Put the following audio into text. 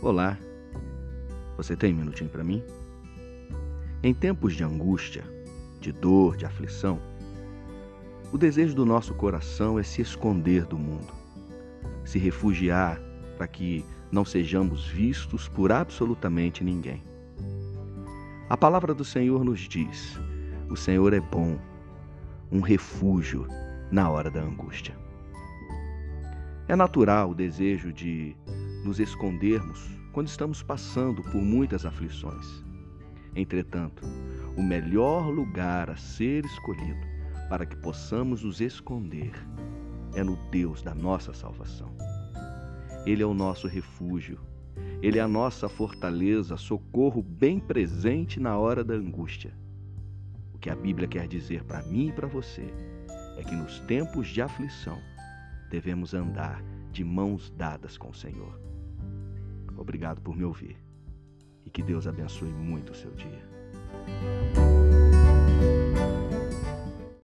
Olá, você tem um minutinho para mim? Em tempos de angústia, de dor, de aflição, o desejo do nosso coração é se esconder do mundo, se refugiar para que não sejamos vistos por absolutamente ninguém. A palavra do Senhor nos diz: o Senhor é bom, um refúgio na hora da angústia. É natural o desejo de nos escondermos quando estamos passando por muitas aflições. Entretanto, o melhor lugar a ser escolhido para que possamos nos esconder é no Deus da nossa salvação. Ele é o nosso refúgio, ele é a nossa fortaleza, socorro bem presente na hora da angústia. O que a Bíblia quer dizer para mim e para você é que nos tempos de aflição devemos andar de mãos dadas com o Senhor. Obrigado por me ouvir e que Deus abençoe muito o seu dia.